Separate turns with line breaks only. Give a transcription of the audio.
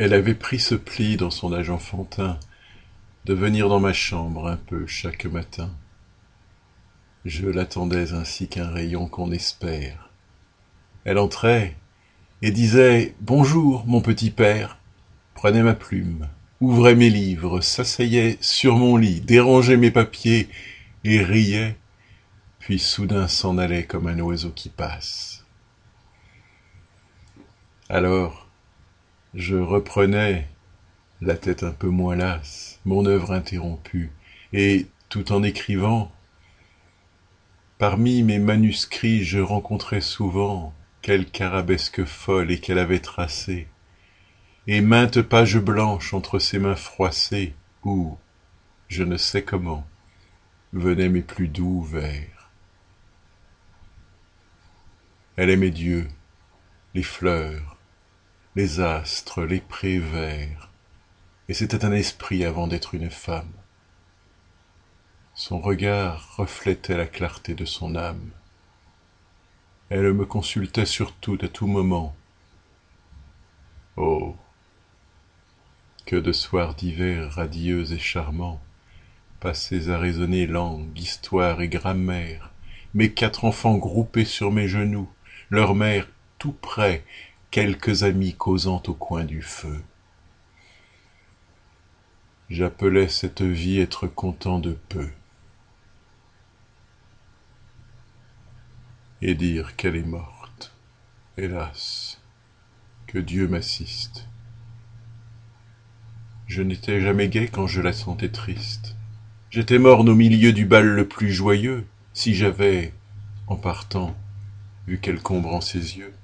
Elle avait pris ce pli dans son âge enfantin de venir dans ma chambre un peu chaque matin. Je l'attendais ainsi qu'un rayon qu'on espère. Elle entrait et disait Bonjour, mon petit père, prenait ma plume, ouvrait mes livres, s'asseyait sur mon lit, dérangeait mes papiers et riait, puis soudain s'en allait comme un oiseau qui passe. Alors, je reprenais, la tête un peu moins lasse, mon œuvre interrompue, et, tout en écrivant, parmi mes manuscrits je rencontrais souvent quelque arabesque folle et qu'elle avait tracée, et maintes pages blanches entre ses mains froissées, où, je ne sais comment, venaient mes plus doux vers. Elle aimait Dieu, les fleurs, les astres, les prés verts, et c'était un esprit avant d'être une femme. Son regard reflétait la clarté de son âme. Elle me consultait sur tout à tout moment. Oh que de soirs d'hiver radieux et charmants, passés à raisonner langue, histoire et grammaire, mes quatre enfants groupés sur mes genoux, leur mère tout près, quelques amis causant au coin du feu. J'appelais cette vie être content de peu. Et dire qu'elle est morte, hélas, que Dieu m'assiste. Je n'étais jamais gai quand je la sentais triste. J'étais morne au milieu du bal le plus joyeux, si j'avais, en partant, vu quelque ombre en ses yeux.